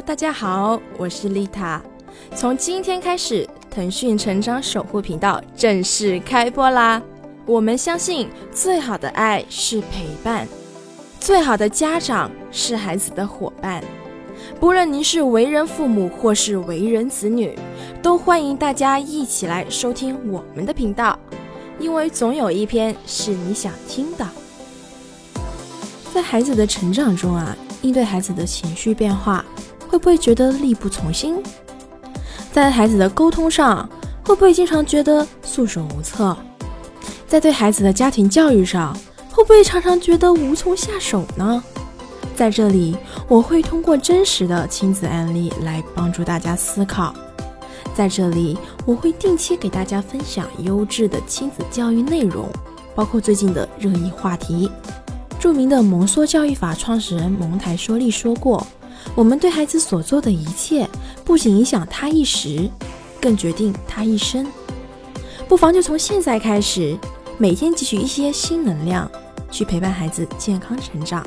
大家好，我是丽塔。从今天开始，腾讯成长守护频道正式开播啦！我们相信，最好的爱是陪伴，最好的家长是孩子的伙伴。不论您是为人父母或是为人子女，都欢迎大家一起来收听我们的频道，因为总有一篇是你想听的。在孩子的成长中啊，应对孩子的情绪变化，会不会觉得力不从心？在孩子的沟通上，会不会经常觉得束手无策？在对孩子的家庭教育上，会不会常常觉得无从下手呢？在这里，我会通过真实的亲子案例来帮助大家思考。在这里，我会定期给大家分享优质的亲子教育内容，包括最近的热议话题。著名的蒙梭教育法创始人蒙台梭利说过：“我们对孩子所做的一切，不仅影响他一时，更决定他一生。”不妨就从现在开始。每天汲取一些新能量，去陪伴孩子健康成长。